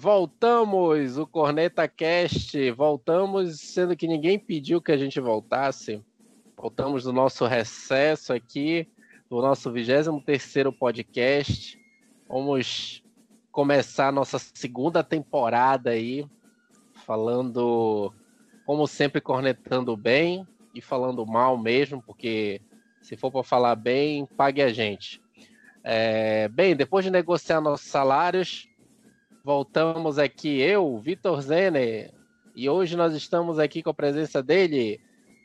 Voltamos, o Corneta Cast. Voltamos, sendo que ninguém pediu que a gente voltasse. Voltamos do nosso recesso aqui, do nosso 23 podcast. Vamos começar a nossa segunda temporada aí, falando, como sempre, cornetando bem e falando mal mesmo, porque se for para falar bem, pague a gente. É, bem, depois de negociar nossos salários, voltamos aqui, eu, Vitor Zene, e hoje nós estamos aqui com a presença dele,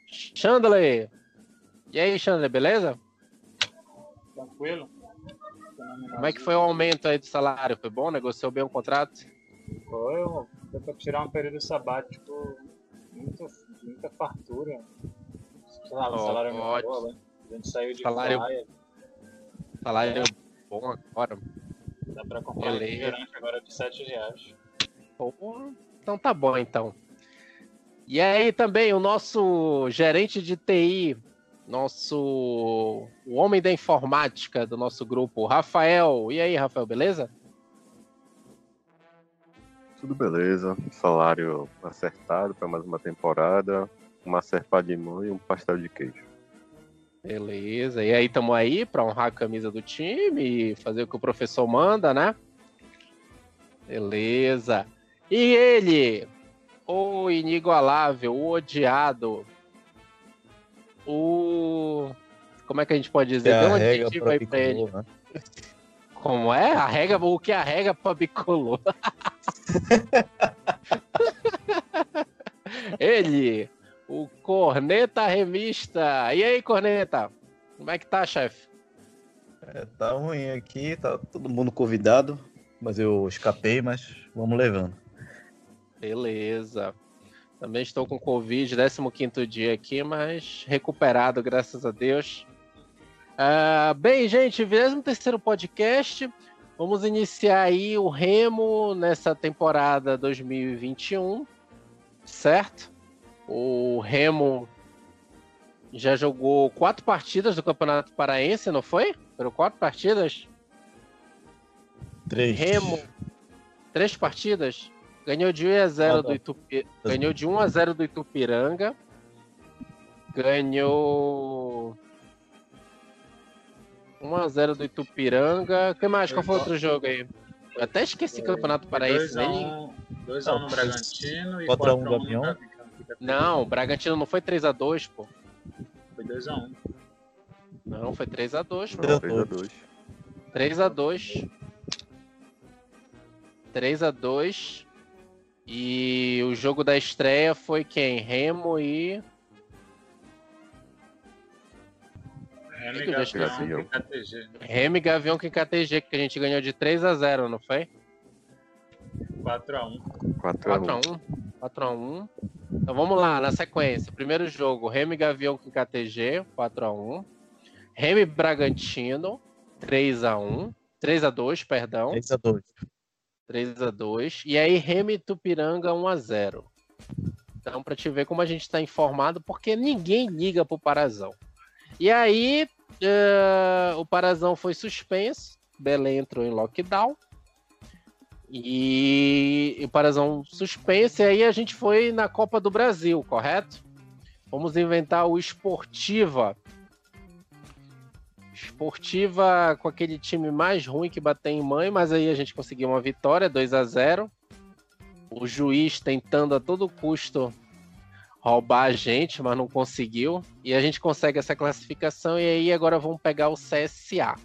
Chandler. E aí, Chandler, beleza? Tranquilo. Como é que foi o aumento aí do salário? Foi bom? Negociou bem o contrato? Foi, deu para tirar um período sabático, muita, muita fartura. Salário, oh, salário é muito bom, né? A gente saiu de salário, praia. Salário é. bom agora. Dá pra comprar um refrigerante agora de 7 reais. então tá bom, então. E aí também o nosso gerente de TI, nosso o homem da informática do nosso grupo, Rafael. E aí, Rafael, beleza? Tudo beleza. Salário acertado para mais uma temporada, uma serpa de mão e um pastel de queijo. Beleza. E aí, estamos aí para honrar a camisa do time e fazer o que o professor manda, né? Beleza. E ele, o inigualável, o odiado, o. Como é que a gente pode dizer? É Deu aí pra ele. Né? Como é? A regra, o que a regra para bicolor? ele, o Corneta Revista. E aí, Corneta? Como é que tá, chefe? É, tá ruim aqui, tá todo mundo convidado, mas eu escapei, mas vamos levando. Beleza. Também estou com Covid, 15 dia aqui, mas recuperado, graças a Deus. Uh, bem, gente, 23 podcast. Vamos iniciar aí o Remo nessa temporada 2021, certo? O Remo já jogou quatro partidas do Campeonato Paraense, não foi? Foram quatro partidas? Três. Remo. Três partidas? Ganhou de 1 a 0 ah, do Itupi... Ganhou de 1 a 0 do Itupiranga. Ganhou 1 a 0 do Itupiranga. O que mais? Qual foi outro jogo aí? Eu até esqueci o Campeonato Paraense. 2x1 no Bragantino e 4x1 no Gavião. Não, o Bragantino não foi 3x2, pô. Foi 2x1. Não, foi 3x2, pô. 3x2. 3x2. 3x2. E o jogo da estreia foi quem? Remo e. Remo e Gavião que KTG. Remo e Gavião que KTG, que a gente ganhou de 3 x 0 não foi? 4x1. 4x1. 4x1. Então vamos lá, na sequência. Primeiro jogo, Remy Gavião com KTG, 4x1. Remy Bragantino, 3x1. 3x2, perdão. 3x2. 3x2. E aí, Remy Tupiranga, 1x0. Então, para te ver como a gente está informado, porque ninguém liga pro Parazão. E aí, uh, o Parazão foi suspenso. Belém entrou em lockdown. E o Parazão suspense, e aí a gente foi na Copa do Brasil, correto? Vamos inventar o Esportiva. Esportiva com aquele time mais ruim que bateu em mãe, mas aí a gente conseguiu uma vitória, 2 a 0 O juiz tentando a todo custo roubar a gente, mas não conseguiu. E a gente consegue essa classificação, e aí agora vamos pegar o CSA.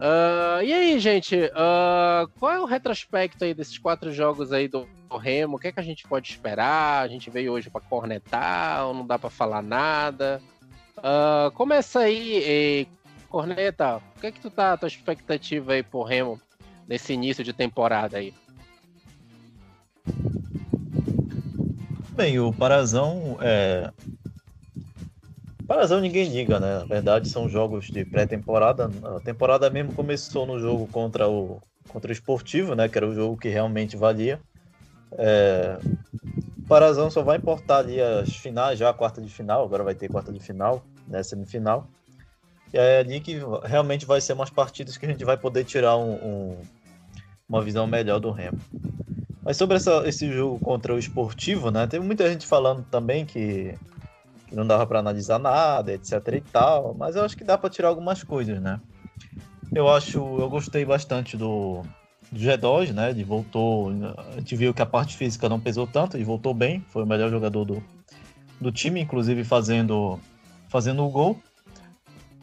Uh, e aí, gente, uh, qual é o retrospecto aí desses quatro jogos aí do, Remo? O que é que a gente pode esperar? A gente veio hoje para cornetar ou não dá para falar nada? Uh, começa aí, Corneta, o que é que tu tá, tua expectativa aí pro Remo nesse início de temporada aí? Bem, o Parazão é, Parazão ninguém liga, né? Na verdade, são jogos de pré-temporada. A temporada mesmo começou no jogo contra o, contra o Esportivo, né? Que era o jogo que realmente valia. É... Parazão só vai importar ali as finais, já a quarta de final, agora vai ter quarta de final, né? Semifinal. E é ali que realmente vai ser umas partidas que a gente vai poder tirar um, um, uma visão melhor do Remo. Mas sobre essa, esse jogo contra o esportivo, né? Teve muita gente falando também que, que não dava para analisar nada, etc e tal, mas eu acho que dá para tirar algumas coisas, né? Eu acho, eu gostei bastante do, do G2, né? Ele voltou, a gente viu que a parte física não pesou tanto, ele voltou bem, foi o melhor jogador do, do time, inclusive fazendo, fazendo o gol.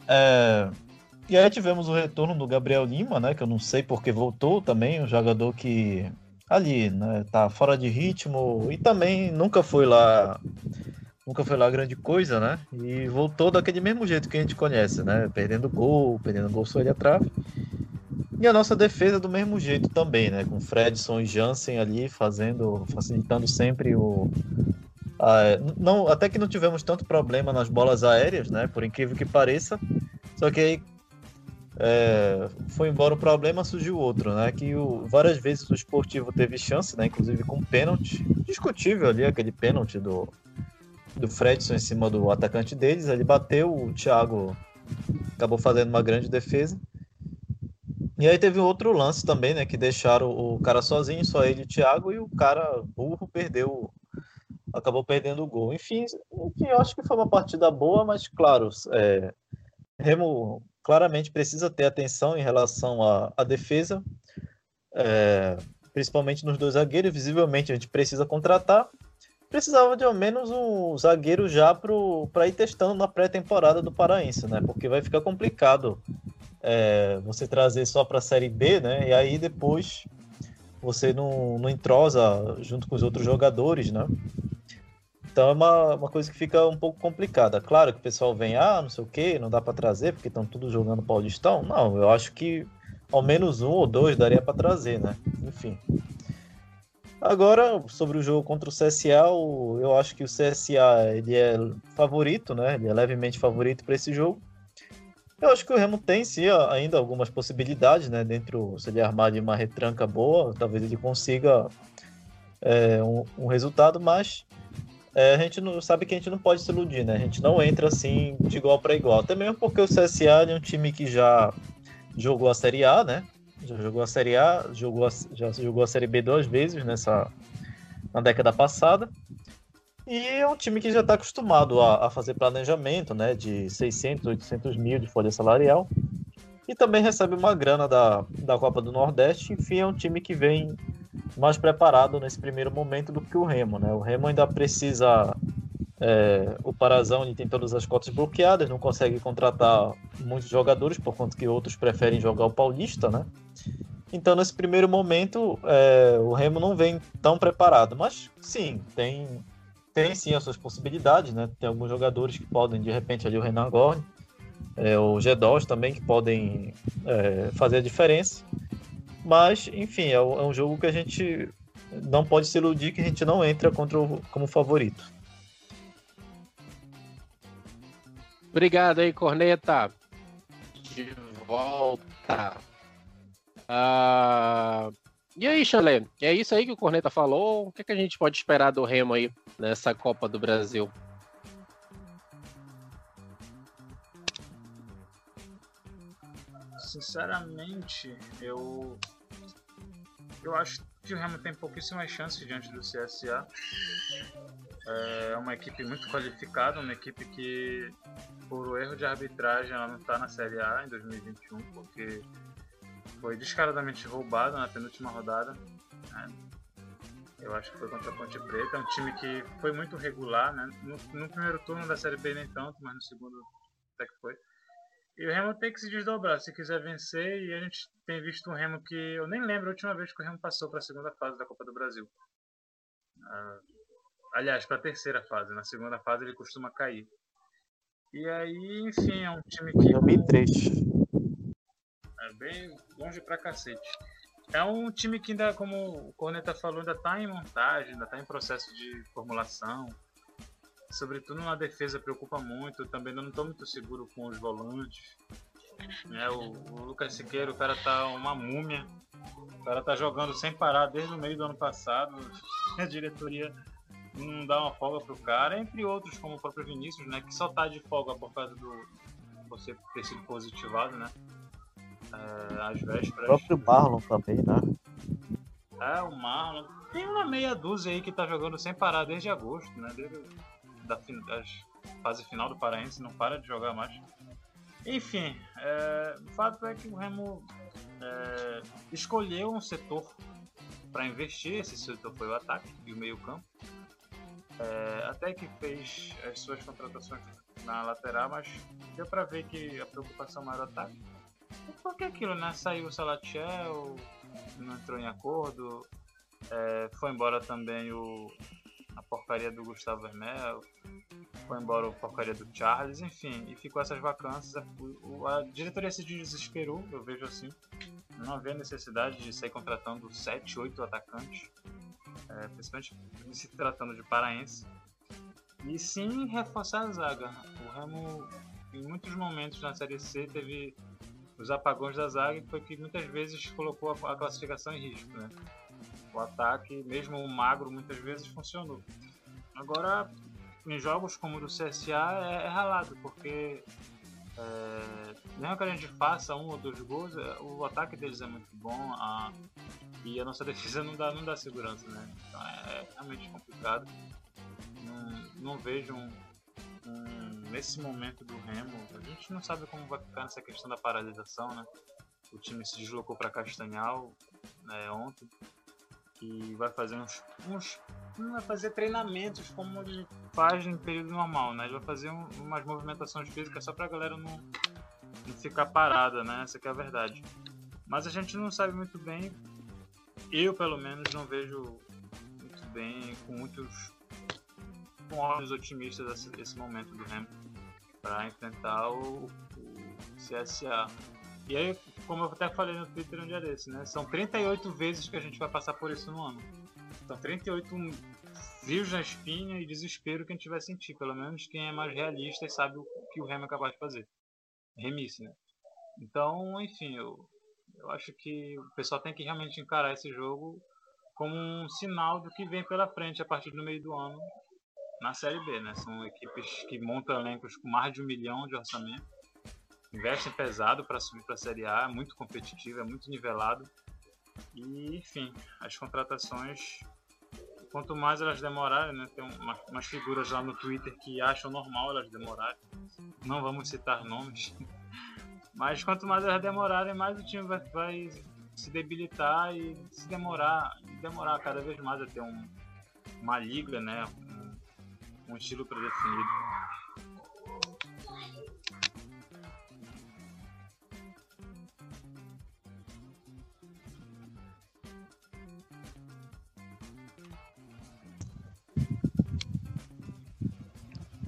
É, e aí tivemos o retorno do Gabriel Lima, né? Que eu não sei porque voltou também, um jogador que ali, né? Tá fora de ritmo e também nunca foi lá, nunca foi lá grande coisa, né? E voltou daquele mesmo jeito que a gente conhece, né? Perdendo gol, perdendo gol só ele atrás. E a nossa defesa do mesmo jeito também, né? Com Fredson e Jansen ali fazendo, facilitando sempre o, não, até que não tivemos tanto problema nas bolas aéreas, né? Por incrível que pareça. Só que aí é, foi embora o problema, surgiu outro, né? Que o, várias vezes o esportivo teve chance, né? Inclusive com pênalti. Discutível ali, aquele pênalti do, do Fredson em cima do atacante deles. Ele bateu, o Thiago acabou fazendo uma grande defesa. E aí teve outro lance também, né? Que deixaram o cara sozinho, só ele e o Thiago, e o cara burro perdeu. Acabou perdendo o gol. Enfim, enfim eu acho que foi uma partida boa, mas claro, é, Remo claramente precisa ter atenção em relação à, à defesa, é, principalmente nos dois zagueiros. Visivelmente a gente precisa contratar. Precisava de ao menos um zagueiro já para ir testando na pré-temporada do Paraense, né? Porque vai ficar complicado é, você trazer só para a Série B, né? E aí depois você não, não entrosa junto com os outros jogadores, né? Então é uma, uma coisa que fica um pouco complicada. Claro que o pessoal vem, ah, não sei o que, não dá para trazer porque estão tudo jogando Paulistão. Não, eu acho que ao menos um ou dois daria para trazer, né? Enfim. Agora, sobre o jogo contra o CSA, eu acho que o CSA ele é favorito, né? Ele é levemente favorito para esse jogo. Eu acho que o Remo tem sim ainda algumas possibilidades, né? Dentro, se ele armar de uma retranca boa, talvez ele consiga é, um, um resultado, mas é, a gente não sabe que a gente não pode se iludir, né? A gente não entra assim de igual para igual. Até mesmo porque o CSA é um time que já jogou a Série A, né? Já jogou a Série A, jogou já jogou a Série B duas vezes nessa na década passada. E é um time que já está acostumado a, a, fazer planejamento, né? De 600, 800 mil de folha salarial. E também recebe uma grana da, da Copa do Nordeste. Enfim, é um time que vem mais preparado nesse primeiro momento do que o Remo, né? O Remo ainda precisa é, o Parazão tem todas as cotas bloqueadas, não consegue contratar muitos jogadores, por conta que outros preferem jogar o Paulista, né? Então, nesse primeiro momento, é, o Remo não vem tão preparado, mas sim, tem, tem sim as suas possibilidades, né? Tem alguns jogadores que podem, de repente, ali o Renan Gorne, é, o G2 também, que podem é, fazer a diferença. Mas, enfim, é, é um jogo que a gente não pode se iludir que a gente não entra contra o, como favorito. Obrigado aí, Corneta. De volta. Ah, e aí, Chalé? É isso aí que o Corneta falou? O que, é que a gente pode esperar do Remo aí nessa Copa do Brasil? Sinceramente, eu eu acho que o Remo tem pouquíssimas chances diante do CSA. É uma equipe muito qualificada, uma equipe que, por erro de arbitragem, ela não está na Série A em 2021, porque foi descaradamente roubada na penúltima rodada. Né? Eu acho que foi contra a Ponte Preta. É um time que foi muito regular, né? No, no primeiro turno da Série B nem tanto, mas no segundo até que foi. E o Remo tem que se desdobrar se quiser vencer. E a gente tem visto um Remo que eu nem lembro a última vez que o Remo passou para a segunda fase da Copa do Brasil. Uh, aliás, para a terceira fase. Na segunda fase ele costuma cair. E aí, enfim, é um time que. 2003. É bem longe pra cacete. É um time que ainda, como o Corneta falou, ainda está em montagem, ainda está em processo de formulação sobretudo na defesa, preocupa muito. Também não estou muito seguro com os volantes. Né? O, o, Lucas Siqueira, o cara tá uma múmia. O cara tá jogando sem parar desde o meio do ano passado. A diretoria não dá uma folga pro cara, entre outros, como o próprio Vinícius, né? Que só tá de folga por causa do você ter sido positivado, né? É, às vésperas. O próprio Marlon também, né? É, o Marlon. Tem uma meia dúzia aí que tá jogando sem parar desde agosto, né? Desde da, da fase final do Paraense, não para de jogar mais. Enfim, é, o fato é que o Remo é, escolheu um setor para investir, esse setor foi o ataque e o meio-campo. É, até que fez as suas contratações na lateral, mas deu para ver que a preocupação maior era o ataque. Porque aquilo, né? Saiu o Salatiel, não entrou em acordo, é, foi embora também o, a porcaria do Gustavo Vermel, foi embora a porcaria do Charles, enfim, e ficou essas vacâncias. A, a diretoria se desesperou, eu vejo assim. Não havia necessidade de sair contratando 7, 8 atacantes, é, principalmente se tratando de paraense. E sim reforçar a zaga. O Remo, em muitos momentos na Série C, teve os apagões da zaga, que foi que muitas vezes colocou a, a classificação em risco. Né? O ataque, mesmo o magro, muitas vezes funcionou. Agora, em jogos como o do CSA, é, é ralado, porque é, mesmo que a gente faça um ou dois gols, é, o ataque deles é muito bom a, e a nossa defesa não dá, não dá segurança, né? Então é, é realmente complicado. Não, não vejo um, um, nesse momento do Remo, a gente não sabe como vai ficar nessa questão da paralisação, né? O time se deslocou para Castanhal né, ontem e vai fazer uns, uns vai fazer treinamentos como ele faz em período normal, né? Ele vai fazer um, umas movimentações físicas só para a galera não, não ficar parada, né? Essa é a verdade. Mas a gente não sabe muito bem. Eu, pelo menos, não vejo muito bem, com muitos com olhos otimistas esse, esse momento do Remo para enfrentar o, o, CSA. E aí, como eu até falei no Twitter um dia desse, né? São 38 vezes que a gente vai passar por isso no ano. São 38 rios na espinha e desespero que a gente vai sentir. Pelo menos quem é mais realista e sabe o que o Remo é capaz de fazer. Remice, né? Então, enfim, eu, eu acho que o pessoal tem que realmente encarar esse jogo como um sinal do que vem pela frente a partir do meio do ano na Série B, né? São equipes que montam elencos com mais de um milhão de orçamento, investem pesado para subir para a Série A, é muito competitivo, é muito nivelado. E, enfim, as contratações, quanto mais elas demorarem, né? Tem uma, umas figuras lá no Twitter que acham normal elas demorarem. Não vamos citar nomes. Mas quanto mais elas demorarem, mais o time vai, vai se debilitar e se demorar, demorar cada vez mais a ter um, uma liga, né? um estilo predefinido.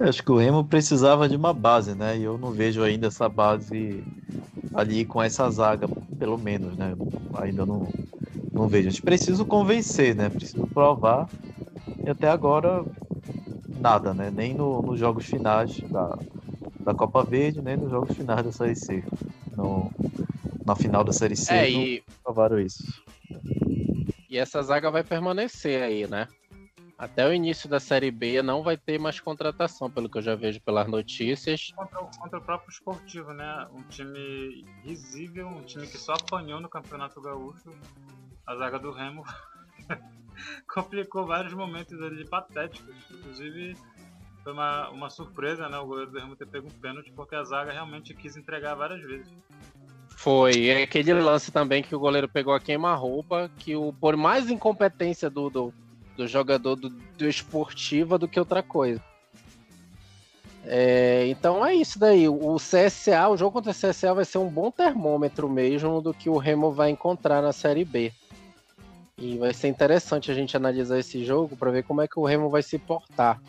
Eu acho que o Remo precisava de uma base, né? E eu não vejo ainda essa base ali com essa zaga, pelo menos, né? Ainda não, não vejo. A gente precisa convencer, né? Preciso provar. E até agora nada, né? Nem no, nos jogos finais da, da Copa Verde, nem nos jogos finais da Série C. No, na final da Série C, é, e... provaram isso. E essa zaga vai permanecer aí, né? Até o início da Série B não vai ter mais contratação, pelo que eu já vejo pelas notícias. Contra, contra o próprio esportivo, né? Um time risível, um time que só apanhou no Campeonato Gaúcho. A zaga do Remo complicou vários momentos ali patéticos. Inclusive, foi uma, uma surpresa, né? O goleiro do Remo ter pego um pênalti, porque a zaga realmente quis entregar várias vezes. Foi, e aquele lance também que o goleiro pegou a queima-roupa, que o, por mais incompetência do, do, do jogador do, do esportiva do que outra coisa. É, então é isso daí. O CSA, o jogo contra o CSA vai ser um bom termômetro mesmo do que o Remo vai encontrar na Série B. E vai ser interessante a gente analisar esse jogo para ver como é que o Remo vai se portar.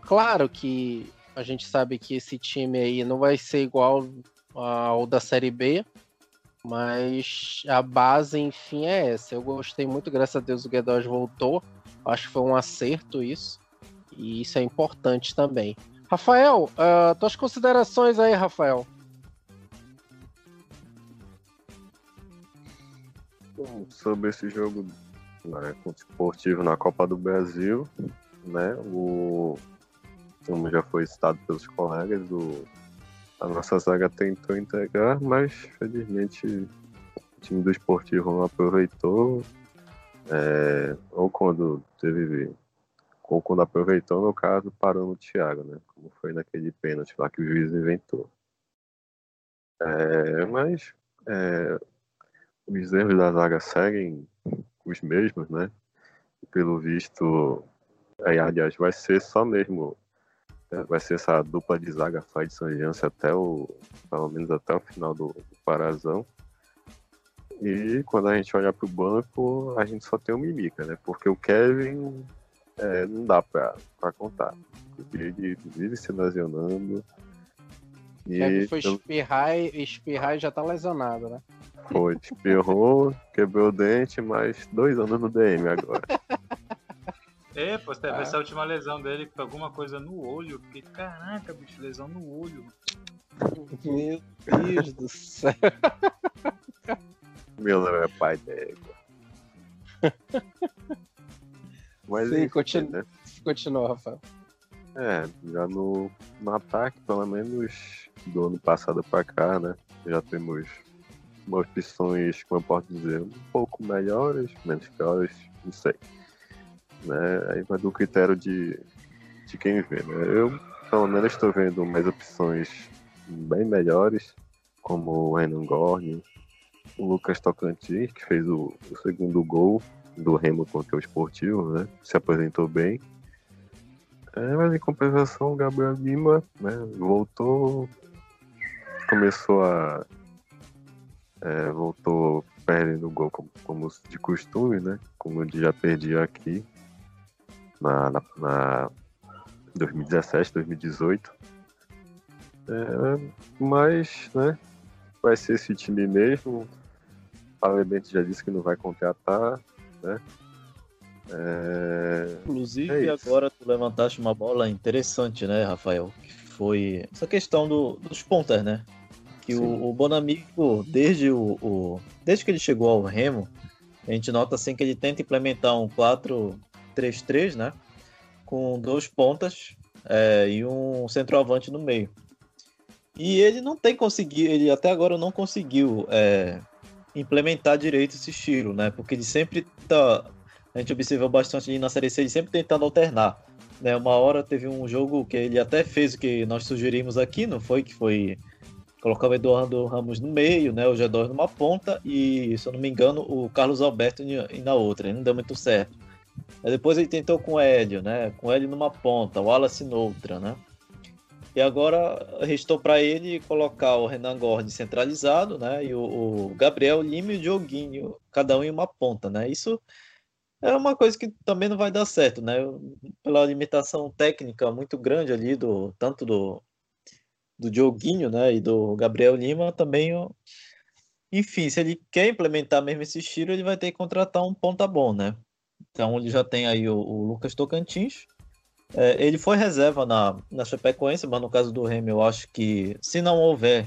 Claro que a gente sabe que esse time aí não vai ser igual ao da Série B, mas a base, enfim, é essa. Eu gostei muito, graças a Deus o Guedes voltou. Acho que foi um acerto isso. E isso é importante também. Rafael, uh, tuas considerações aí, Rafael. sobre esse jogo né, esportivo na Copa do Brasil, né? O como já foi citado pelos colegas, o, a nossa zaga tentou entregar, mas felizmente o time do esportivo não aproveitou É, ou quando teve. Ou quando aproveitou, no caso, parou no Thiago, né? Como foi naquele pênalti lá que o juiz inventou. É, mas é, os erros da zaga seguem os mesmos, né? Pelo visto, aí, aliás, vai ser só mesmo. É, vai ser essa dupla de zaga Fai de Sanjance até o. pelo menos até o final do, do Parazão. E quando a gente olha para o banco, a gente só tem o Mimica, né? Porque o Kevin é, não dá para contar. Ele vive se lesionando. E Kevin foi espirrar e, espirrar e já tá lesionado, né? Foi, espirrou, quebrou o dente, mas dois anos no DM agora. É, pô, teve ah. essa última lesão dele com alguma coisa no olho. Porque, caraca, bicho, lesão no olho. Meu Deus do céu. Meu nome é pai d'égua. Mas Sim, enfim, continu... né? continua, Rafael. É, já no, no ataque, pelo menos do ano passado pra cá, né? Já temos opções, como eu posso dizer, um pouco melhores, menos piores, não sei. Né? Aí vai do critério de, de quem vê, né? Eu, pelo menos, estou vendo umas opções bem melhores, como o Renan Gorni, o Lucas Tocantins, que fez o, o, segundo gol do Remo contra o Esportivo, né? Se apresentou bem. É, mas em compensação, o Gabriel Lima né, voltou, começou a. É, voltou perdendo o gol como, como, de costume, né? Como ele já perdia aqui na, na, na 2017, 2018. É, mas, né? Vai ser esse time mesmo. Bento já disse que não vai contratar, né? É... Inclusive, é agora tu levantaste uma bola interessante, né, Rafael? Que foi essa questão do, dos pontas, né? Que o, o, Bonamigo, desde, o, o, desde que ele chegou ao Remo, a gente nota assim que ele tenta implementar um 4-3-3, né? Com dois pontas é, e um centroavante no meio. E ele não tem conseguido, ele até agora não conseguiu é, implementar direito esse estilo, né? Porque ele sempre tá. A gente observou bastante na Série C, ele sempre tentando alternar. Né? Uma hora teve um jogo que ele até fez o que nós sugerimos aqui, não foi? Que foi colocar o Eduardo Ramos no meio, né? O G2 numa ponta e, se eu não me engano, o Carlos Alberto na outra. Não deu muito certo. Aí depois ele tentou com o Hélio, né? Com o Hélio numa ponta, o Wallace noutra, né? E agora restou para ele colocar o Renan Gord centralizado, né? E o, o, Gabriel Lima e o Dioguinho, cada um em uma ponta, né? Isso é uma coisa que também não vai dar certo, né? Pela limitação técnica muito grande ali do tanto do do Dioguinho, né, e do Gabriel Lima, também enfim, se ele quer implementar mesmo esse estilo, ele vai ter que contratar um ponta bom, né? Então ele já tem aí o, o Lucas Tocantins, é, ele foi reserva na, na Chapecoense, mas no caso do Remy, eu acho que se não houver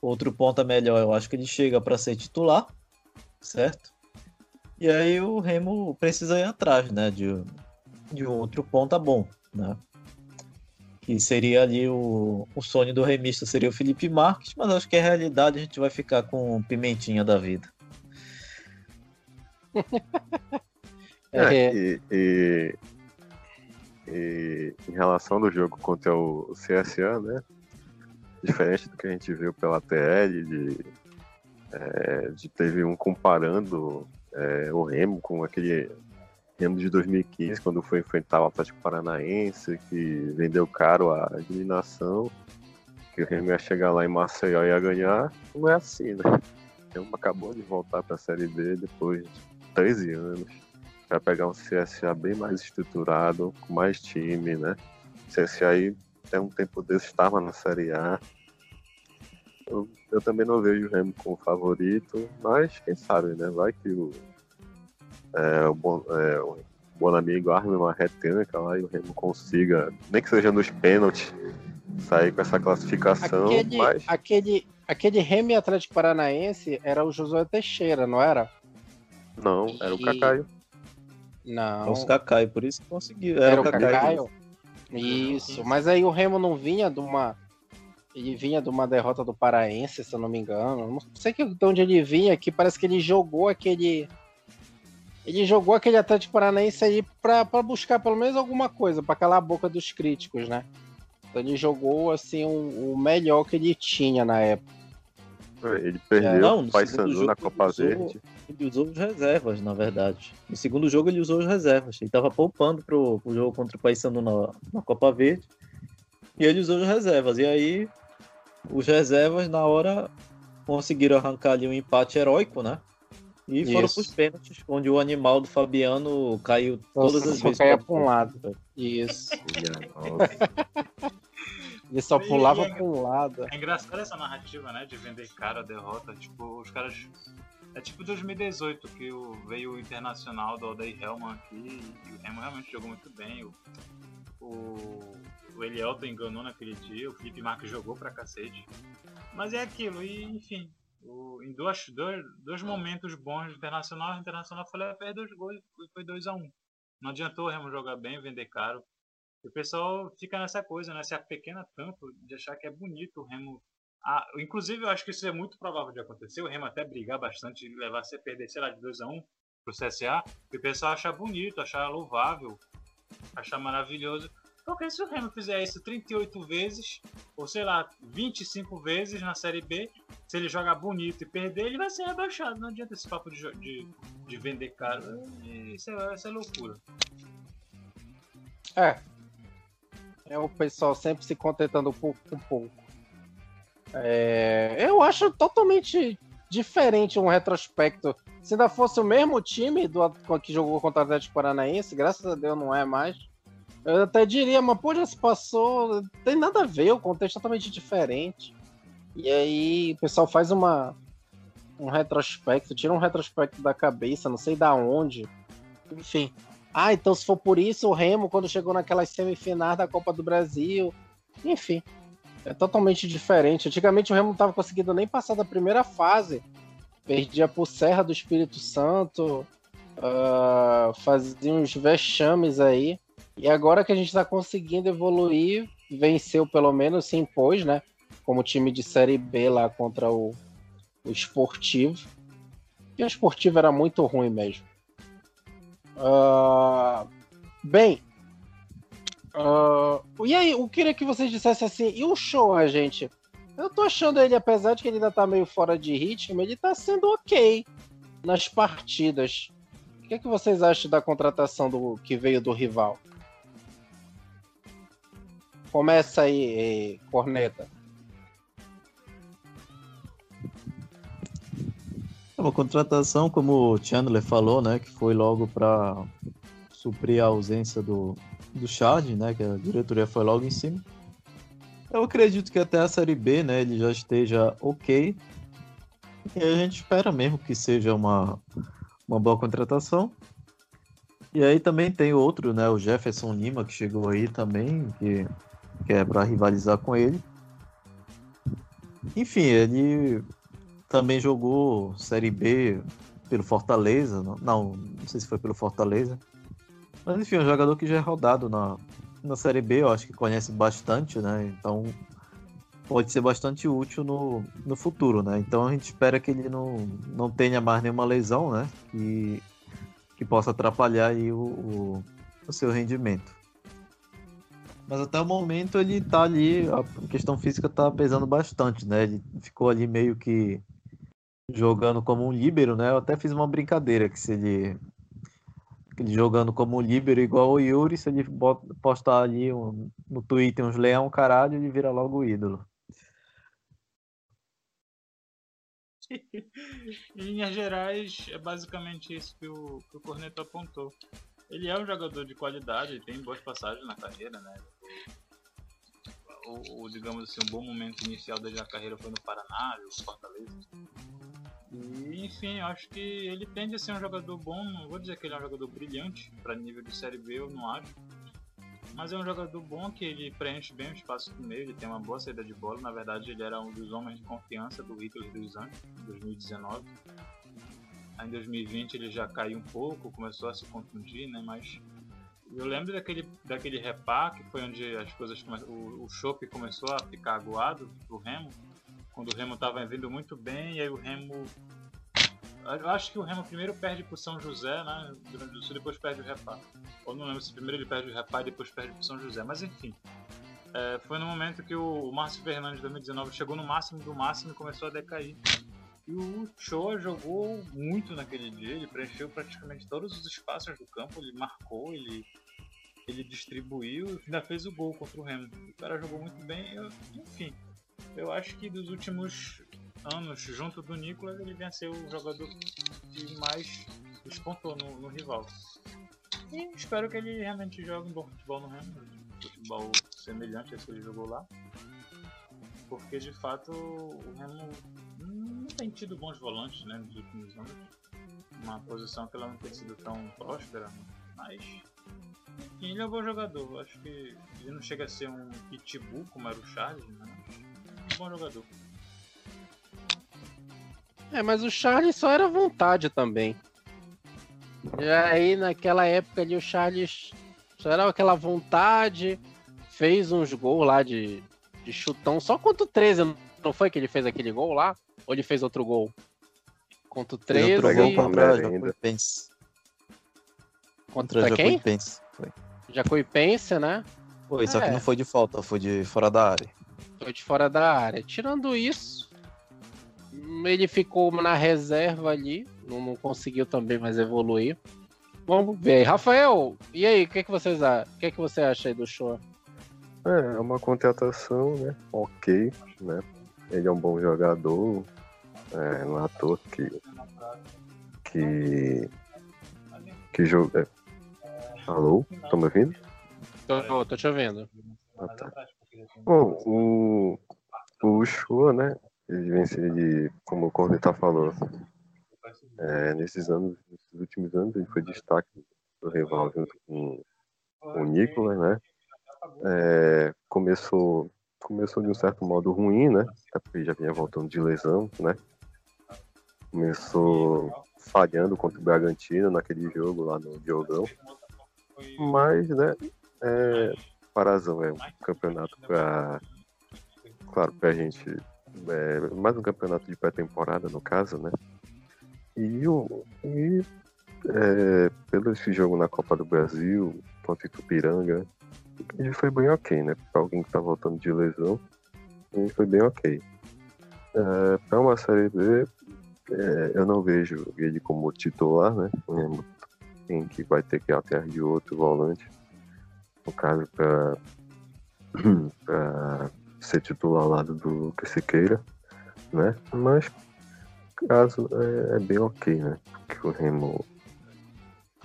outro ponta melhor, eu acho que ele chega para ser titular, certo? E aí o Remo precisa ir atrás, né, de, de outro ponta bom, né? Que seria ali o, o sonho do remista seria o Felipe Marques, mas acho que a realidade a gente vai ficar com Pimentinha da vida. é, é. E, e, e em relação do jogo contra o CSA, né? Diferente do que a gente viu pela TL, de, é, de teve um comparando é, o Remo com aquele Remo de 2015, quando foi enfrentar o Atlético Paranaense, que vendeu caro a eliminação, que o Remo ia chegar lá em Maceió e ia ganhar. Não é assim, né? O Remo acabou de voltar para a Série B depois de 13 anos vai pegar um CSA bem mais estruturado, com mais time, né? O CSA aí tem um tempo desse estava na Série A. Eu, eu também não vejo o Remo como favorito, mas quem sabe, né? Vai que o, é, o, bom, é, o bom amigo arme uma retânca lá e o Remo consiga, nem que seja nos pênaltis, sair com essa classificação. Aquele, mas... aquele, aquele Remo Atlético Paranaense era o Josué Teixeira, não era? Não, era o Cacaio. Não. Os Kakai, por isso que conseguiu. Era, Era o Kakai. Isso, mas aí o Remo não vinha de uma. Ele vinha de uma derrota do Paraense, se eu não me engano. Não sei que, de onde ele vinha, que parece que ele jogou aquele. ele jogou aquele Atlético Paranaense aí para buscar pelo menos alguma coisa, para calar a boca dos críticos, né? Então ele jogou assim o, o melhor que ele tinha na época. Ele perdeu é, não, o Paysandu na Copa Verde. Ele usou os reservas, na verdade. No segundo jogo ele usou os reservas. Ele estava poupando pro, pro jogo contra o Paysandu na, na Copa Verde. E ele usou os reservas. E aí os reservas na hora conseguiram arrancar ali um empate heróico, né? E Isso. foram para os pênaltis, onde o animal do Fabiano caiu todas Nossa, as vezes. Caía para um lado. Isso. Ele só pulava é, para um lado. É engraçado essa narrativa, né? De vender cara a derrota. Tipo, os caras. É tipo 2018 que veio o Internacional do Aldair Helman aqui e o Remo realmente jogou muito bem. O, o, o enganou naquele dia, o Felipe Marques jogou pra cacete. Mas é aquilo, e enfim. O, em dois, dois, momentos bons do Internacional, o Internacional foi lá perder dois gols e foi 2x1. Um. Não adiantou o Remo jogar bem, vender caro. E o pessoal fica nessa coisa, né? Se pequena tanto de achar que é bonito o Remo. Ah, inclusive, eu acho que isso é muito provável de acontecer. O Remo até brigar bastante e levar a perder, sei lá, de 2 a 1 um pro CSA. E o pessoal achar bonito, achar louvável, achar maravilhoso. Porque se o Remo fizer isso 38 vezes, ou sei lá, 25 vezes na Série B, se ele jogar bonito e perder, ele vai ser rebaixado. Não adianta esse papo de, de, de vender caro. Isso é, isso é loucura. É, é o pessoal sempre se contentando pouco com pouco. É, eu acho totalmente diferente um retrospecto. Se ainda fosse o mesmo time do que jogou contra o Atlético Paranaense, graças a Deus não é mais. Eu até diria, mas pô, já se passou. Tem nada a ver, o contexto é totalmente diferente. E aí o pessoal faz uma um retrospecto, tira um retrospecto da cabeça, não sei da onde. Enfim, ah, então se for por isso, o Remo, quando chegou naquelas semifinais da Copa do Brasil. Enfim, é totalmente diferente. Antigamente o Remo não estava conseguindo nem passar da primeira fase. Perdia por Serra do Espírito Santo, uh, fazia uns vexames aí. E agora que a gente está conseguindo evoluir, venceu pelo menos, se impôs, né? Como time de Série B lá contra o, o Esportivo. E o Esportivo era muito ruim mesmo. Uh, bem, uh, e aí, eu queria que vocês dissessem assim, e o a gente? Eu tô achando ele, apesar de que ele ainda tá meio fora de ritmo, ele tá sendo ok nas partidas. O que, é que vocês acham da contratação do que veio do rival? Começa aí, Corneta. É uma contratação, como o Chandler falou, né, que foi logo para suprir a ausência do, do Chad, né, que a diretoria foi logo em cima. Eu acredito que até a Série B, né, ele já esteja ok. E a gente espera mesmo que seja uma, uma boa contratação. E aí também tem outro, né, o Jefferson Lima, que chegou aí também, que, que é para rivalizar com ele. Enfim, ele também jogou Série B pelo Fortaleza. Não, não sei se foi pelo Fortaleza. Mas enfim, um jogador que já é rodado na, na Série B, eu acho que conhece bastante, né? Então pode ser bastante útil no, no futuro, né? Então a gente espera que ele não, não tenha mais nenhuma lesão, né? Que, que possa atrapalhar aí o, o, o seu rendimento. Mas até o momento ele tá ali, a questão física tá pesando bastante, né? Ele ficou ali meio que jogando como um líbero, né? Eu até fiz uma brincadeira que se ele jogando como líbero igual o Yuri, se ele postar ali um, no Twitter uns leão caralho, ele vira logo o ídolo. em linhas gerais, é basicamente isso que o, que o Corneto apontou. Ele é um jogador de qualidade, tem boas passagens na carreira, né? O, o, digamos assim, um bom momento inicial na carreira foi no Paraná, no Fortaleza. Enfim, acho que ele tende a ser um jogador bom. Não vou dizer que ele é um jogador brilhante para nível de Série B, eu não acho. Mas é um jogador bom que ele preenche bem o espaço do meio, ele tem uma boa saída de bola. Na verdade, ele era um dos homens de confiança do Hitler dos anos, em 2019. Aí em 2020 ele já caiu um pouco, começou a se contundir, né? Mas eu lembro daquele, daquele repá, que foi onde as coisas come... o, o chopp começou a ficar aguado pro Remo quando o Remo estava vindo muito bem, e aí o Remo Eu acho que o Remo primeiro perde pro São José, né? Durante o Sul, depois perde o Repá. Ou não lembro se primeiro ele perde o Repá e depois perde pro São José. Mas enfim. É, foi no momento que o, Márcio Fernandes de 2019 chegou no máximo do máximo e começou a decair. E o Shoa jogou muito naquele dia, ele preencheu praticamente todos os espaços do campo, ele marcou, ele, ele distribuiu e ainda fez o gol contra o Remo. O cara jogou muito bem, eu, enfim. Eu acho que dos últimos anos, junto do Nicolas, ele venceu o jogador que mais despontou no, no rival. E espero que ele realmente jogue um bom futebol no Remo, um futebol semelhante a esse que ele jogou lá. Porque de fato o Remo não tem tido bons volantes né, nos últimos anos. Uma posição que ela não tem sido tão próspera, mas enfim, ele é um bom jogador. Acho que ele não chega a ser um pitbull como era o Charles, é um bom jogador. É, mas o Charles só era vontade também. E aí naquela época ali o Charles só era aquela vontade, fez uns gols lá de, de chutão, só contra o 13, não foi que ele fez aquele gol lá? Ou ele fez outro gol? Contra o 13 outro gol contra Jacuipense. Contra, contra quem? Jacuipense. Foi. Jacuipense, né? Foi, é. só que é. não foi de falta, foi de fora da área. Foi de fora da área. Tirando isso, ele ficou na reserva ali, não, não conseguiu também mais evoluir. Vamos ver. Rafael, e aí, o que, que vocês acham? O que, que você acha aí do show? É, é uma contratação, né? Ok, né? Ele é um bom jogador, é, é à toa que. que. que joga. É. Alô? Tá me ouvindo? Tô, tô te ouvindo. Ah, tá. Bom, o. O Show, né? Ele vem de, como o Corneta falou, é, nesses anos, nesses últimos anos, ele foi destaque do rival junto com o Nicolas, né? É, começou, começou de um certo modo ruim, né? Até porque já vinha voltando de lesão, né? Começou falhando contra o Bragantino naquele jogo lá no Diogão. Mas, né? É, Parazão é um campeonato para claro, pra gente é, mais um campeonato de pré-temporada, no caso, né? E, e é, pelo esse jogo na Copa do Brasil, contra Itupiranga, ele foi bem ok, né? Pra alguém que tá voltando de lesão, ele foi bem ok. É, para uma Série B, é, eu não vejo ele como titular, né? Tem que vai ter que ir de outro volante. No caso, para ser titular ao lado do que se queira, né? Mas caso é, é bem ok, né? Porque o Remo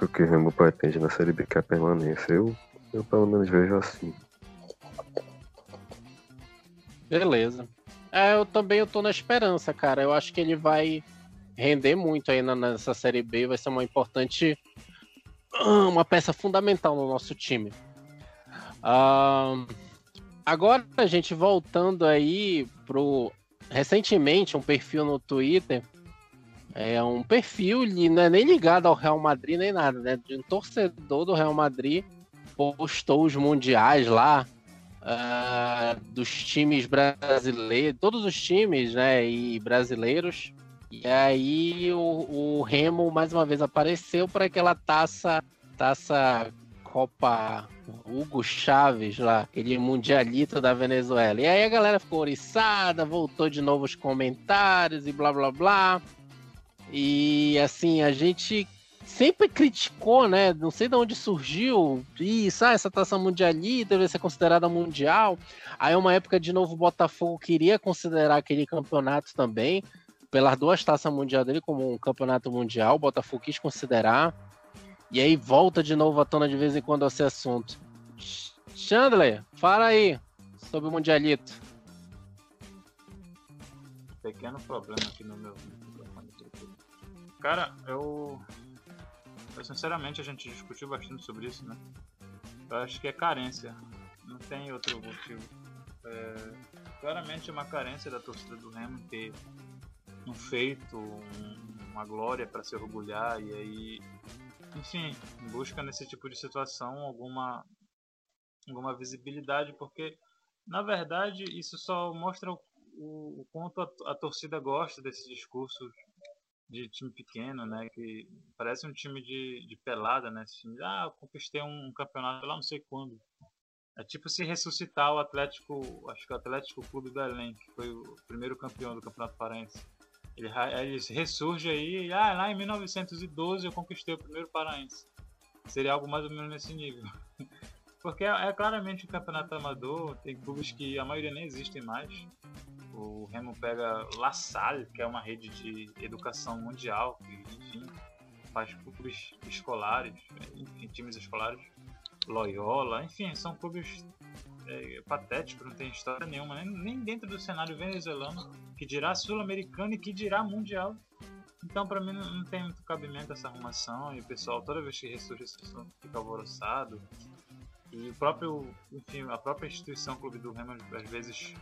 o que o Remo pretende na Série B que a permanência. Eu, eu pelo menos vejo assim. Beleza. É, eu também eu tô na esperança, cara. Eu acho que ele vai render muito aí nessa Série B, vai ser uma importante uma peça fundamental no nosso time. Uh, Agora, a gente voltando aí pro. Recentemente, um perfil no Twitter. É um perfil não é nem ligado ao Real Madrid nem nada, né? De um torcedor do Real Madrid postou os mundiais lá uh, dos times brasileiros, todos os times, né? E brasileiros. E aí o, o Remo mais uma vez apareceu para aquela taça, taça Copa Hugo Chaves lá, aquele mundialito da Venezuela. E aí a galera ficou oriçada, voltou de novo os comentários e blá blá blá. E assim, a gente sempre criticou, né? Não sei de onde surgiu isso, ah, essa taça mundialita deve ser considerada mundial. Aí uma época de novo o Botafogo queria considerar aquele campeonato também, pelas duas taças mundiais dele como um campeonato mundial, o Botafogo quis considerar. E aí volta de novo à tona de vez em quando esse assunto. Chandler, fala aí sobre o Mundialito. Pequeno problema aqui no meu. Cara, eu... eu. Sinceramente, a gente discutiu bastante sobre isso, né? Eu acho que é carência. Não tem outro motivo. É... Claramente é uma carência da torcida do Remo ter um feito, um... uma glória para se orgulhar e aí enfim, busca nesse tipo de situação alguma, alguma visibilidade, porque na verdade isso só mostra o, o, quanto a, a, torcida gosta desses discursos de time pequeno, né? Que parece um time de, de pelada, né? Time, ah, eu conquistei um, campeonato lá não sei quando. É tipo se ressuscitar o Atlético, acho que o Atlético Clube Belém, que foi o primeiro campeão do Campeonato Paraense. Ele, ele ressurge aí, e, ah, lá em 1912 eu conquistei o primeiro Paraense. Seria algo mais ou menos nesse nível. Porque é, é claramente um campeonato amador, tem clubes que a maioria nem existem mais. O Remo pega La Salle, que é uma rede de educação mundial, que, enfim, faz clubes escolares, enfim, times escolares. Loyola, enfim, são clubes é, patéticos, não tem história nenhuma, nem, nem dentro do cenário venezuelano, que dirá sul-americano e que dirá mundial. Então, para mim, não, tem muito cabimento essa arrumação, e o pessoal, toda vez que ressurge fica alvoroçado. E o próprio, enfim, a própria instituição Clube do Remo, às vezes,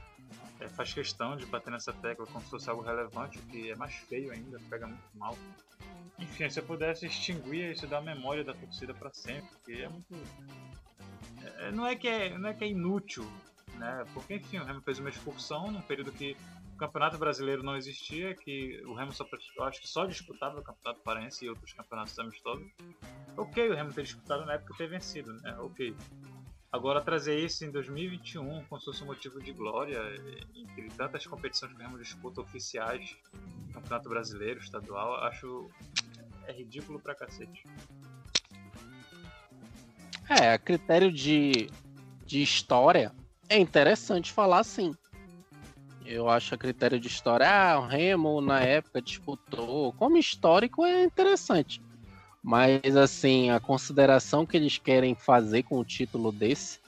é, faz questão de bater nessa tecla como se fosse algo relevante, o que é mais feio ainda, pega muito mal. Enfim, se eu pudesse extinguir isso da memória da torcida para sempre, porque é muito. É, não, é que é, não é que é inútil, né? Porque, enfim, o Remo fez uma excursão num período que Campeonato Brasileiro não existia, que o Remo só, eu acho que só disputava o Campeonato Paraense e outros campeonatos amistosos. Ok, o Remo ter disputado na época ter vencido, né? Ok. Agora trazer isso em 2021 como se fosse um motivo de glória, entre tantas competições que o Remo disputa oficiais, Campeonato Brasileiro, estadual, acho é ridículo pra cacete. É, a critério de, de história é interessante falar assim. Eu acho a critério de história, ah, o Remo na época disputou, como histórico é interessante. Mas, assim, a consideração que eles querem fazer com o título desse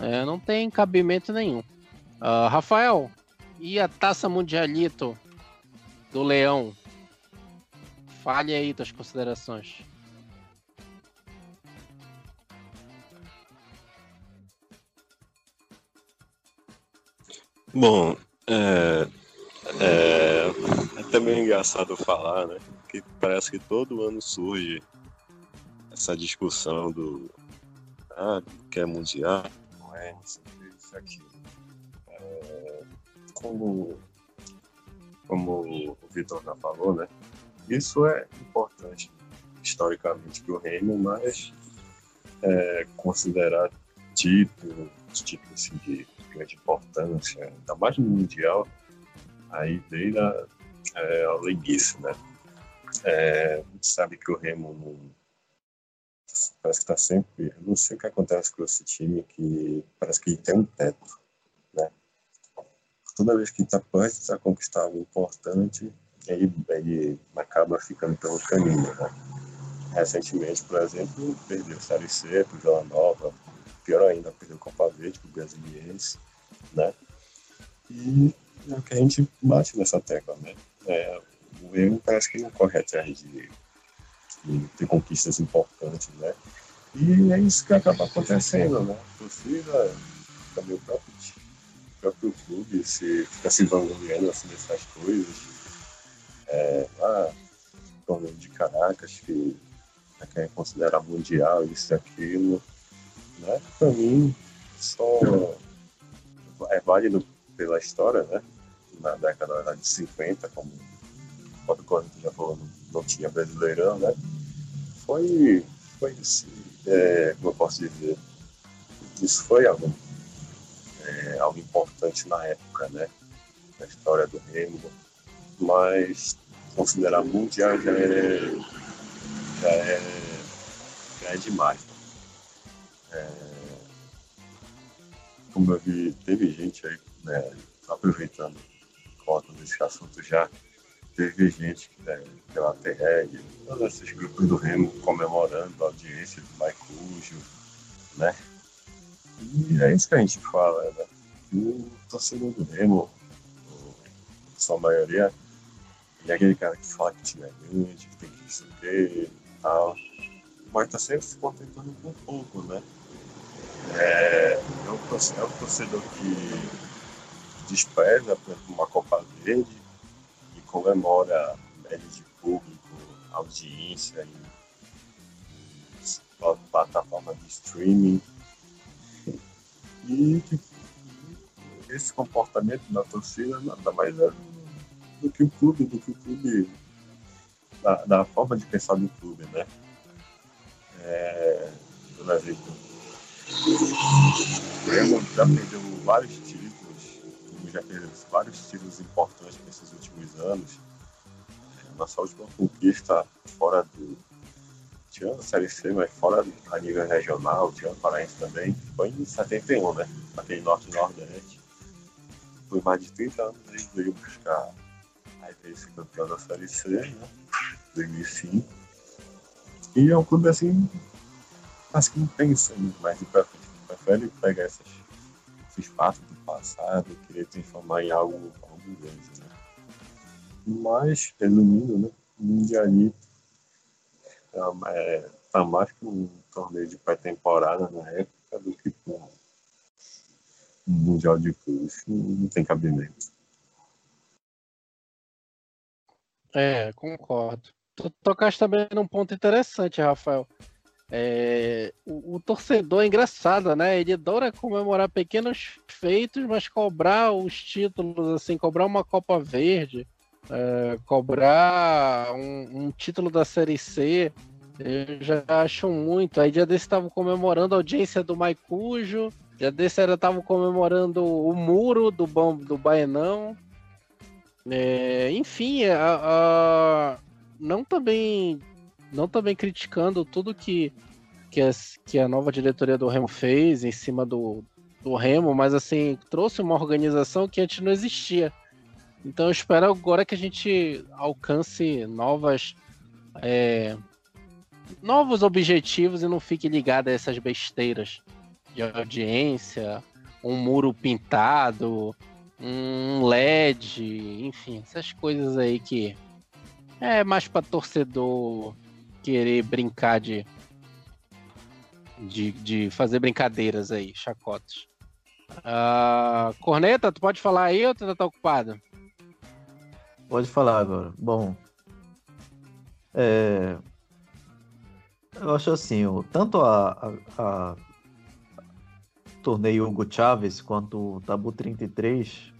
é, não tem cabimento nenhum. Uh, Rafael, e a taça Mundialito do Leão? Fale aí das considerações. Bom, é, é, é meio engraçado falar, né? que parece que todo ano surge essa discussão do ah, que é mundial, não é, isso aquilo. É, como, como o Vitor já falou, né? Isso é importante historicamente para o reino, mas é, considerar títulos, títulos assim, de grande importância, ainda mais no Mundial, aí desde a, é, a leguice, né? É, a gente sabe que o Remo não, parece que está sempre. Eu não sei o que acontece com esse time, que parece que tem um teto. Né? Toda vez que está prestes a conquistar algo importante, ele, ele acaba ficando pelo caminho. Né? Recentemente, por exemplo, perdeu o Série C para o Vila Nova, pior ainda, perdeu o Copa Verde para o Brasiliense. Né? E é o que a gente bate nessa tecla. Né? É, o erro parece que não corre atrás de, de conquistas importantes, né? E é isso que acaba acontecendo, né? A torcida, também o próprio, o próprio clube se, fica se vangloriando assim, dessas coisas. É, lá, torneio de Caracas, que é quem considera mundial, isso e aquilo. Né? Para mim, só é válido pela história, né? Na década de 50, como próprio Corinthians já falou, não tinha brasileirão, né? Foi, foi esse, é, como eu posso dizer, isso foi algo, é, algo importante na época, né? Na história do Remo, mas considerar mundial já é, já é, já é demais. É, como eu vi, teve gente aí, né, aproveitando, coloca esse assunto já, teve gente né, pela TREG, todos esses grupos do Remo comemorando a audiência do Maicujo, né? E é isso que a gente fala, né? O torcedor do Remo, a sua maioria, é aquele cara que fala que time é grande, que tem que receber e tal, mas tá sempre se contentando com pouco, né? É, é, um é um torcedor que despreza, por uma Copa Verde, comemora média de público, audiência em, em plataforma de streaming. E esse comportamento da torcida nada mais é do que o clube, do que o clube da, da, forma de pensar do clube, né? É, por exemplo, o Remo já perdeu vários títulos, já perdeu vários títulos importantes nesses últimos anos. Nossa última conquista fora do. Tirando a Série C, mas fora a nível regional, tirando Paraense também, foi em 71, né? Aquele Norte e Nordeste. Por mais de 30 anos ele veio buscar aí veio ser campeão da Série C, né? 2005. E é um clube assim, acho que não pensa muito mais pra frente. Prefere pegar essas, esses fatos do passado e querer transformar em algo, algo grande, né? Mas, resumindo, né? Mundialito é, tá mais que um torneio de pré-temporada na época do que um Mundial de Clubes. Não tem cabimento. É, concordo. Tu tocaste também num ponto interessante, Rafael. É, o, o, torcedor é engraçado, né? Ele adora comemorar pequenos feitos, mas cobrar os títulos, assim, cobrar uma Copa Verde, é, cobrar um, um, título da Série C, eu já acho muito. Aí dia desse estavam comemorando a audiência do Maicujo, dia desse estavam comemorando o muro do, do Baenão. É, enfim, a, a, não também não também criticando tudo que, que, a, que a nova diretoria do Remo fez em cima do, do Remo, mas assim, trouxe uma organização que antes não existia. Então eu espero agora que a gente alcance novas é, novos objetivos e não fique ligado a essas besteiras de audiência, um muro pintado, um LED, enfim, essas coisas aí que é mais para torcedor querer brincar de, de, de fazer brincadeiras aí, chacotes. Uh, Corneta, tu pode falar aí ou tu ainda tá ocupado? Pode falar agora. Bom, é, eu acho assim, tanto a, a, a torneio Hugo Chaves quanto o Tabu 33,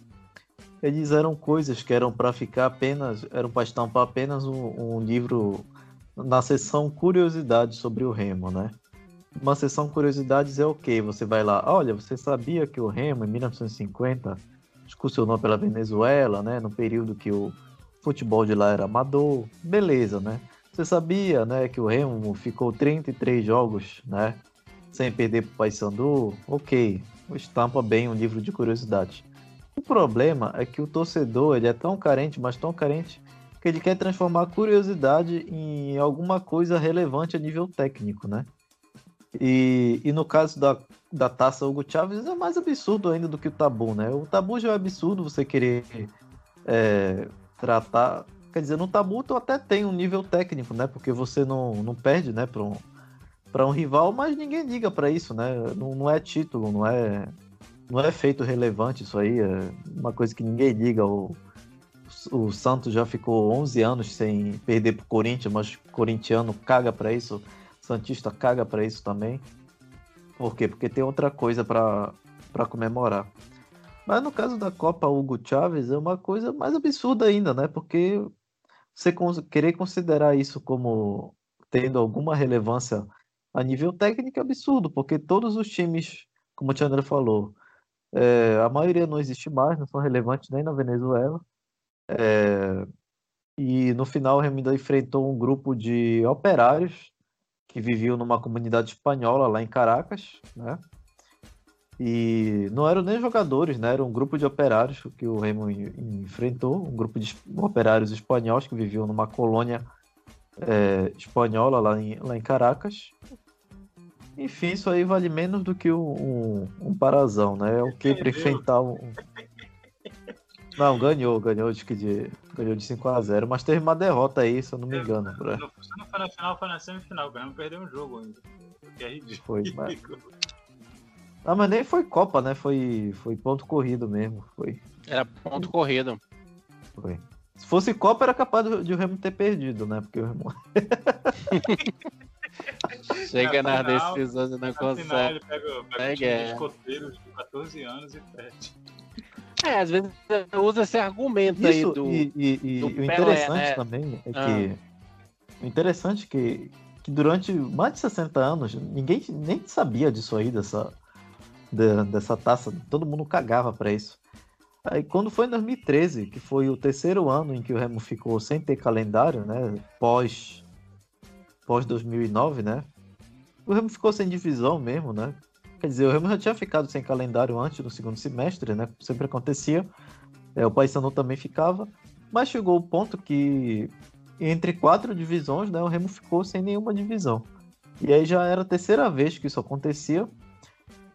eles eram coisas que eram para ficar apenas, eram para estampar apenas um, um, livro na seção curiosidades sobre o Remo, né? Uma seção curiosidades é o okay, Você vai lá, olha, você sabia que o Remo em 1950 excursionou pela Venezuela, né? No período que o futebol de lá era amador, beleza, né? Você sabia, né, que o Remo ficou 33 jogos, né, sem perder para o Paysandu? Ok, estampa bem um livro de curiosidades. O problema é que o torcedor ele é tão carente, mas tão carente, que ele quer transformar a curiosidade em alguma coisa relevante a nível técnico, né? E, e no caso da, da taça Hugo Chaves é mais absurdo ainda do que o tabu, né? O tabu já é absurdo você querer é, tratar Quer dizer, no tabu tu até tem um nível técnico, né? Porque você não, não perde, né, para um, pra um rival, mas ninguém liga para isso, né? Não, não é título, não é, não é feito relevante isso aí, é uma coisa que ninguém liga. O, o Santos já ficou 11 anos sem perder pro Corinthians, mas o corintiano caga para isso, o Santista caga para isso também. Por quê? Porque tem outra coisa para comemorar. Mas no caso da Copa Hugo Chávez é uma coisa mais absurda ainda, né? Porque você querer considerar isso como tendo alguma relevância a nível técnico é absurdo, porque todos os times, como o Tiandra falou, é, a maioria não existe mais, não são relevantes nem na Venezuela. É, e no final o Remida enfrentou um grupo de operários que viviam numa comunidade espanhola lá em Caracas, né? E não eram nem jogadores, né? Era um grupo de operários que o Remo enfrentou, um grupo de operários espanhóis que viviam numa colônia é, espanhola lá em, lá em Caracas. Enfim, isso aí vale menos do que um, um parazão, né? É o que para enfrentar um. Não, ganhou, ganhou de, de, ganhou de 5 a 0 mas teve uma derrota aí, se eu não me engano. Pra... Não, não foi na final, foi na semifinal. O Grêmio perdeu um jogo ainda. Que é ridículo. Foi, mas... Ah, mas nem foi Copa, né? Foi, foi ponto corrido mesmo. Foi. Era ponto corrido. Foi. Se fosse Copa, era capaz de o Remo ter perdido, né? Porque o Remo. Chega na nas final, decisões e não consegue. Final, ele pega, pega é, time escoteiros de 14 anos e perde. É, às vezes usa esse argumento Isso, aí do. E, e, e do o interessante né? também é que. interessante que, que durante mais de 60 anos, ninguém nem sabia disso aí, dessa, de, dessa taça. Todo mundo cagava para isso. Aí quando foi em 2013, que foi o terceiro ano em que o Remo ficou sem ter calendário, né? Pós, pós 2009, né? O Remo ficou sem divisão mesmo, né? Quer dizer, o Remo já tinha ficado sem calendário antes no segundo semestre, né? Sempre acontecia. É, o Paysandu também ficava. Mas chegou o ponto que entre quatro divisões, né, o Remo ficou sem nenhuma divisão. E aí já era a terceira vez que isso acontecia.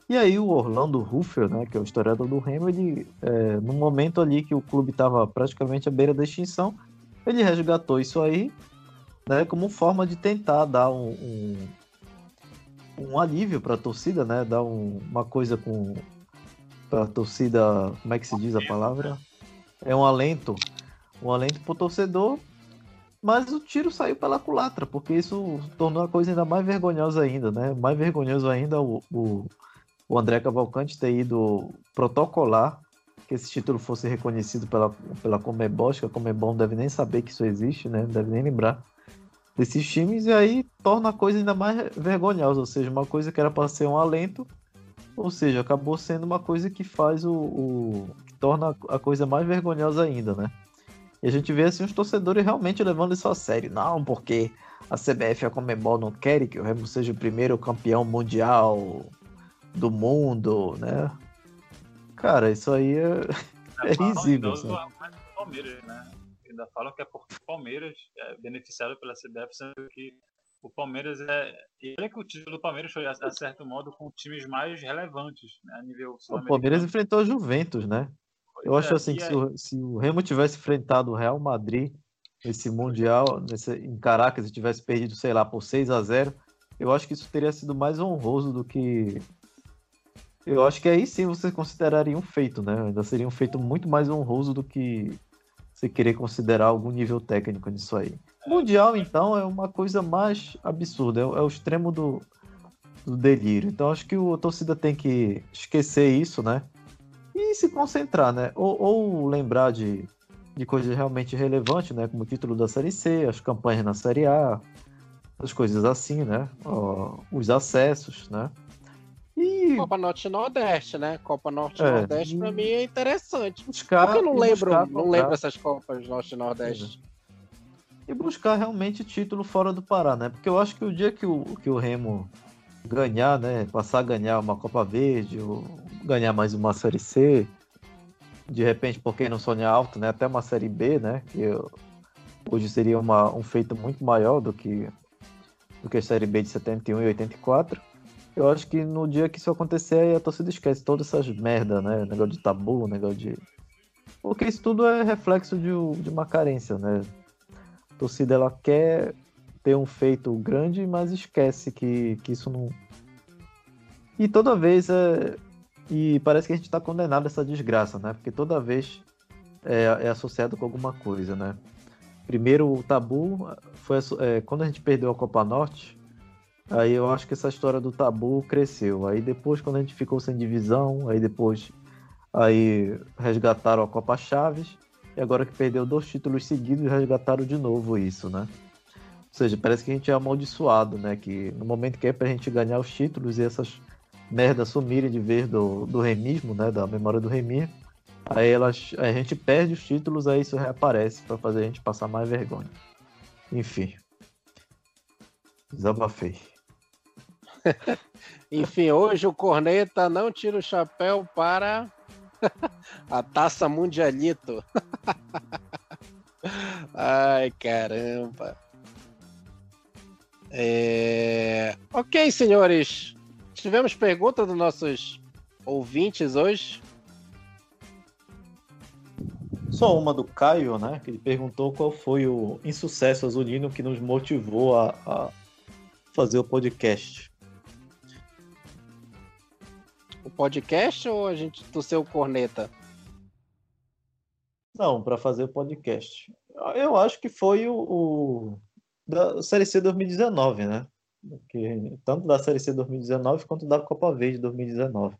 E aí o Orlando Ruffel, né, que é o historiador do Remo, ele, é, no momento ali que o clube estava praticamente à beira da extinção, ele resgatou isso aí, né, como forma de tentar dar um, um, um alívio para a torcida, né, dar um, uma coisa com para a torcida, como é que se diz a palavra? É um alento um alento pro torcedor, mas o tiro saiu pela culatra, porque isso tornou a coisa ainda mais vergonhosa ainda, né? Mais vergonhoso ainda o, o, o André Cavalcante ter ido protocolar que esse título fosse reconhecido pela, pela Comebol, acho que a Comebol não deve nem saber que isso existe, né? Não deve nem lembrar desses times, e aí torna a coisa ainda mais vergonhosa, ou seja, uma coisa que era para ser um alento, ou seja, acabou sendo uma coisa que faz o, o que torna a coisa mais vergonhosa ainda, né? E a gente vê assim os torcedores realmente levando isso a sério. Não, porque a CBF e a Comebol não querem que o Remo seja o primeiro campeão mundial do mundo, né? Cara, isso aí é, é risível. Assim. Palmeiras, né? Ainda falam que é porque o Palmeiras é beneficiado pela CBF, sendo que o Palmeiras é. E olha que o título do Palmeiras foi, a, certo modo, com times mais relevantes né, a nível O Palmeiras enfrentou a Juventus, né? Eu acho é, assim que se o, se o, Remo tivesse enfrentado o Real Madrid nesse Mundial, nesse, em Caracas, e tivesse perdido, sei lá, por 6 a 0 eu acho que isso teria sido mais honroso do que. Eu acho que aí sim você consideraria um feito, né? Ainda seria um feito muito mais honroso do que você querer considerar algum nível técnico nisso aí. Mundial, então, é uma coisa mais absurda, é, é o extremo do, do delírio. Então, acho que a torcida tem que esquecer isso, né? e se concentrar, né? Ou, ou lembrar de, de coisas realmente relevantes, né? Como o título da Série C, as campanhas na Série A, as coisas assim, né? os acessos, né? E... Copa Norte e Nordeste, né? Copa Norte e é, Nordeste para mim é interessante. Buscar, Porque eu não lembro, não lembro essas Copas Norte e Nordeste. E buscar realmente título fora do Pará, né? Porque eu acho que o dia que o, que o Remo ganhar, né? Passar a ganhar uma Copa Verde, ou ganhar mais uma Série C, de repente, por que não sonhar alto, né? Até uma Série B, né? Que hoje seria uma, um feito muito maior do que, do que a Série B de 71 e 84. Eu acho que no dia que isso acontecer, a torcida esquece todas essas merda, né? Negócio de tabu, negócio de. Porque isso tudo é reflexo de, de uma carência, né? A torcida ela quer ter um feito grande, mas esquece que, que isso não. E toda vez é. E parece que a gente está condenado a essa desgraça, né? Porque toda vez é, é, associado com alguma coisa, né? Primeiro, o tabu foi é, quando a gente perdeu a Copa Norte. Aí eu acho que essa história do tabu cresceu. Aí depois, quando a gente ficou sem divisão, aí depois aí resgataram a Copa Chaves. E agora que perdeu dois títulos seguidos, resgataram de novo isso, né? Ou seja, parece que a gente é amaldiçoado, né? Que no momento que é pra gente ganhar os títulos e essas merdas sumirem de vez do, do remismo, né? Da memória do remir, aí elas, a gente perde os títulos, aí isso reaparece para fazer a gente passar mais vergonha. Enfim. Desabafei. Enfim, hoje o Corneta não tira o chapéu para a taça Mundialito. Ai, caramba. É... Ok, senhores. Tivemos pergunta dos nossos ouvintes hoje. Só uma do Caio, né? Que ele perguntou qual foi o insucesso azulino que nos motivou a, a fazer o podcast. Podcast ou a gente torceu corneta? Não, para fazer o podcast. Eu acho que foi o, o da Série C 2019, né? Que, tanto da Série C 2019 quanto da Copa Verde 2019.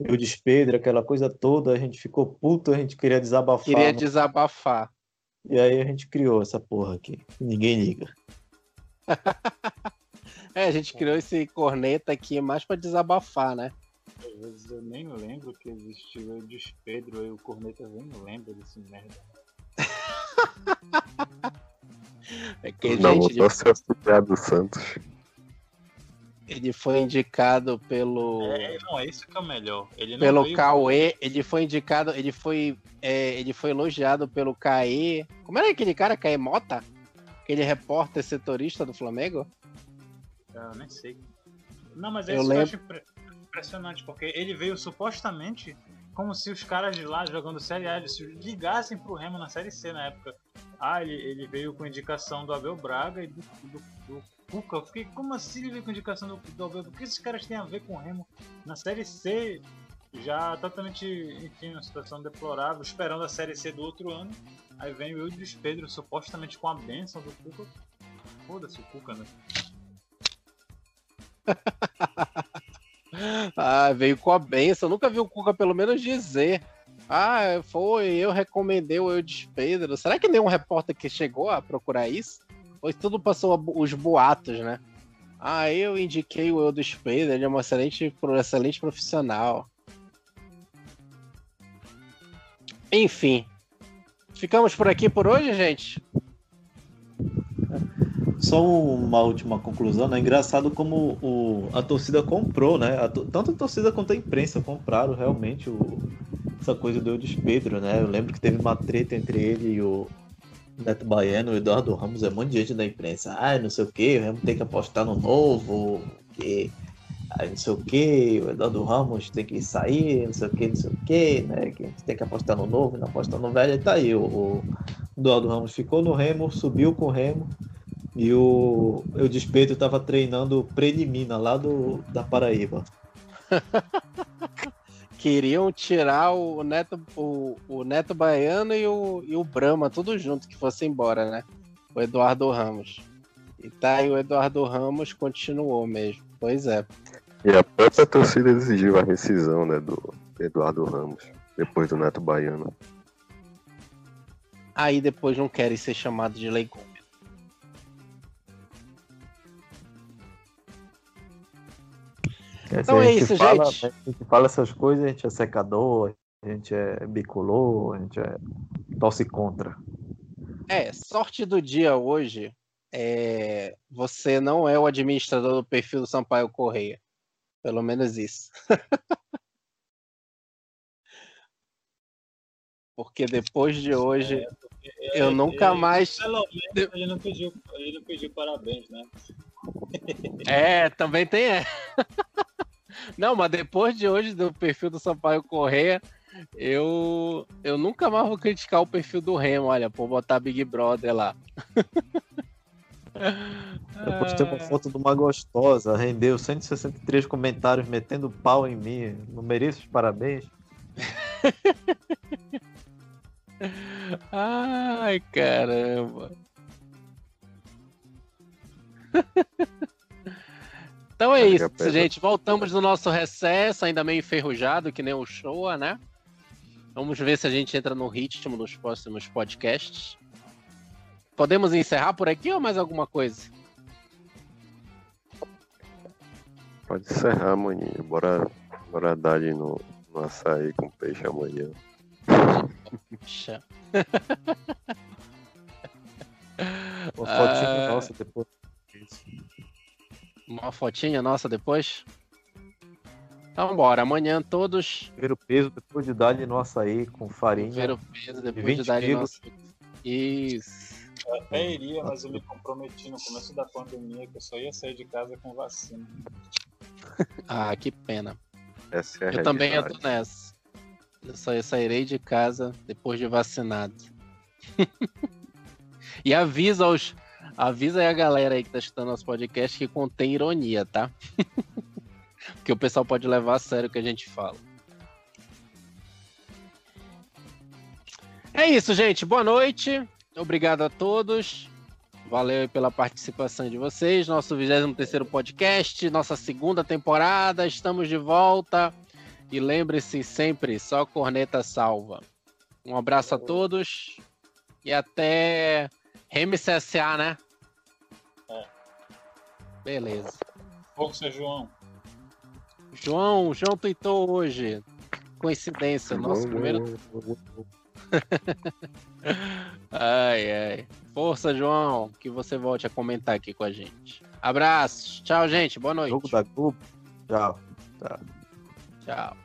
E o despedro, aquela coisa toda, a gente ficou puto, a gente queria desabafar. Queria desabafar. E aí a gente criou essa porra aqui. Ninguém liga. é, a gente criou esse corneta aqui mais pra desabafar, né? Às vezes eu nem lembro que existiu o Despedro aí o corneta nem lembra desse merda. É que, Não, gente, voltou a ser auxiliar do Santos. ele foi indicado pelo. É, não, é isso que é o melhor. Ele não pelo veio- Cauê, ele foi indicado, ele foi, é, ele foi elogiado pelo Caê. Como era aquele cara, Caê Mota? Aquele repórter setorista do Flamengo? Ah, Eu nem sei. Não, mas é Eu isso que eu lembro- acho impressionante, porque ele veio supostamente como se os caras de lá jogando Série A se ligassem pro Remo na Série C na época. Ah, ele, ele veio com indicação do Abel Braga e do, do, do Cuca. Eu fiquei, como assim ele veio com indicação do, do Abel? O que esses caras têm a ver com o Remo na Série C? Já totalmente, enfim, uma situação deplorável, esperando a Série C do outro ano. Aí vem o Eudes Pedro, supostamente com a bênção do Cuca. Foda-se o Cuca, né? Ah, veio com a benção. Nunca vi o Cuca pelo menos dizer. Ah, foi, eu recomendei o Eudes Pedro. Será que nenhum repórter que chegou a procurar isso? Pois tudo passou os boatos, né? Ah, eu indiquei o Eudes Pedro, ele é um excelente, um excelente profissional. Enfim. Ficamos por aqui por hoje, gente? Só uma última conclusão, né? Engraçado como o, a torcida comprou, né? A to- tanto a torcida quanto a imprensa compraram realmente o, essa coisa do Eudes Pedro, né? Eu lembro que teve uma treta entre ele e o Neto Baiano, o Eduardo Ramos, é um monte de gente da imprensa. Ah, não sei o que, o Remo tem que apostar no novo, que aí não sei o que, o Eduardo Ramos tem que sair, não sei o que, não sei o que, né? Que a gente tem que apostar no novo, não apostar no velho, e tá aí. O, o Eduardo Ramos ficou no Remo, subiu com o Remo. E o Eudes Pedro estava treinando Predimina lá do, da Paraíba. Queriam tirar o Neto, o, o Neto Baiano e o, e o Brahma, tudo junto, que fosse embora, né? O Eduardo Ramos. E tá aí o Eduardo Ramos continuou mesmo. Pois é. E a própria torcida exigiu a rescisão né, do Eduardo Ramos, depois do Neto Baiano. Aí depois não querem ser chamados de legume. Então a é isso, fala, gente. A gente fala essas coisas, a gente é secador, a gente é bicolor, a gente é torce contra. É, sorte do dia hoje é você não é o administrador do perfil do Sampaio Correia. Pelo menos isso. Porque depois de hoje eu nunca mais. Pelo menos ele não pediu, ele não pediu parabéns, né? É, também tem é. Não, mas depois de hoje do perfil do Sampaio Correia, eu eu nunca mais vou criticar o perfil do Remo, olha, por botar Big Brother lá. Eu postei uma foto de uma gostosa, rendeu 163 comentários metendo pau em mim. Não mereço os parabéns. Ai, caramba. Então é isso, gente. Voltamos no nosso recesso, ainda meio enferrujado, que nem o show, né? Vamos ver se a gente entra no ritmo nos próximos podcasts. Podemos encerrar por aqui ou mais alguma coisa? Pode encerrar, maninho. Bora, bora dar ali no, no açaí com peixe amanhã. Puxa. Uma fotinha Ah. nossa depois. Uma fotinha nossa depois? Então bora, amanhã todos Ver o peso depois de dar no açaí com farinha. ver o peso depois 20 de dar quilos. nosso... Isso. Eu até iria, mas eu me comprometi no começo da pandemia que eu só ia sair de casa com vacina. Ah, que pena. Essa é a Eu também realidade. entro nessa. Eu só eu sairei de casa depois de vacinado. e avisa aos. Avisa aí a galera aí que tá escutando nosso podcast que contém ironia, tá? Porque o pessoal pode levar a sério o que a gente fala. É isso, gente. Boa noite. Obrigado a todos. Valeu pela participação de vocês. Nosso 23 podcast, nossa segunda temporada. Estamos de volta. E lembre-se sempre, só corneta salva. Um abraço a todos e até Remy CSA, né? Beleza. Força, João. João, João tweetou hoje. Coincidência, nosso primeiro. ai, ai. Força, João, que você volte a comentar aqui com a gente. Abraço. Tchau, gente. Boa noite. Jogo da Globo. Tchau. Tchau. Tchau.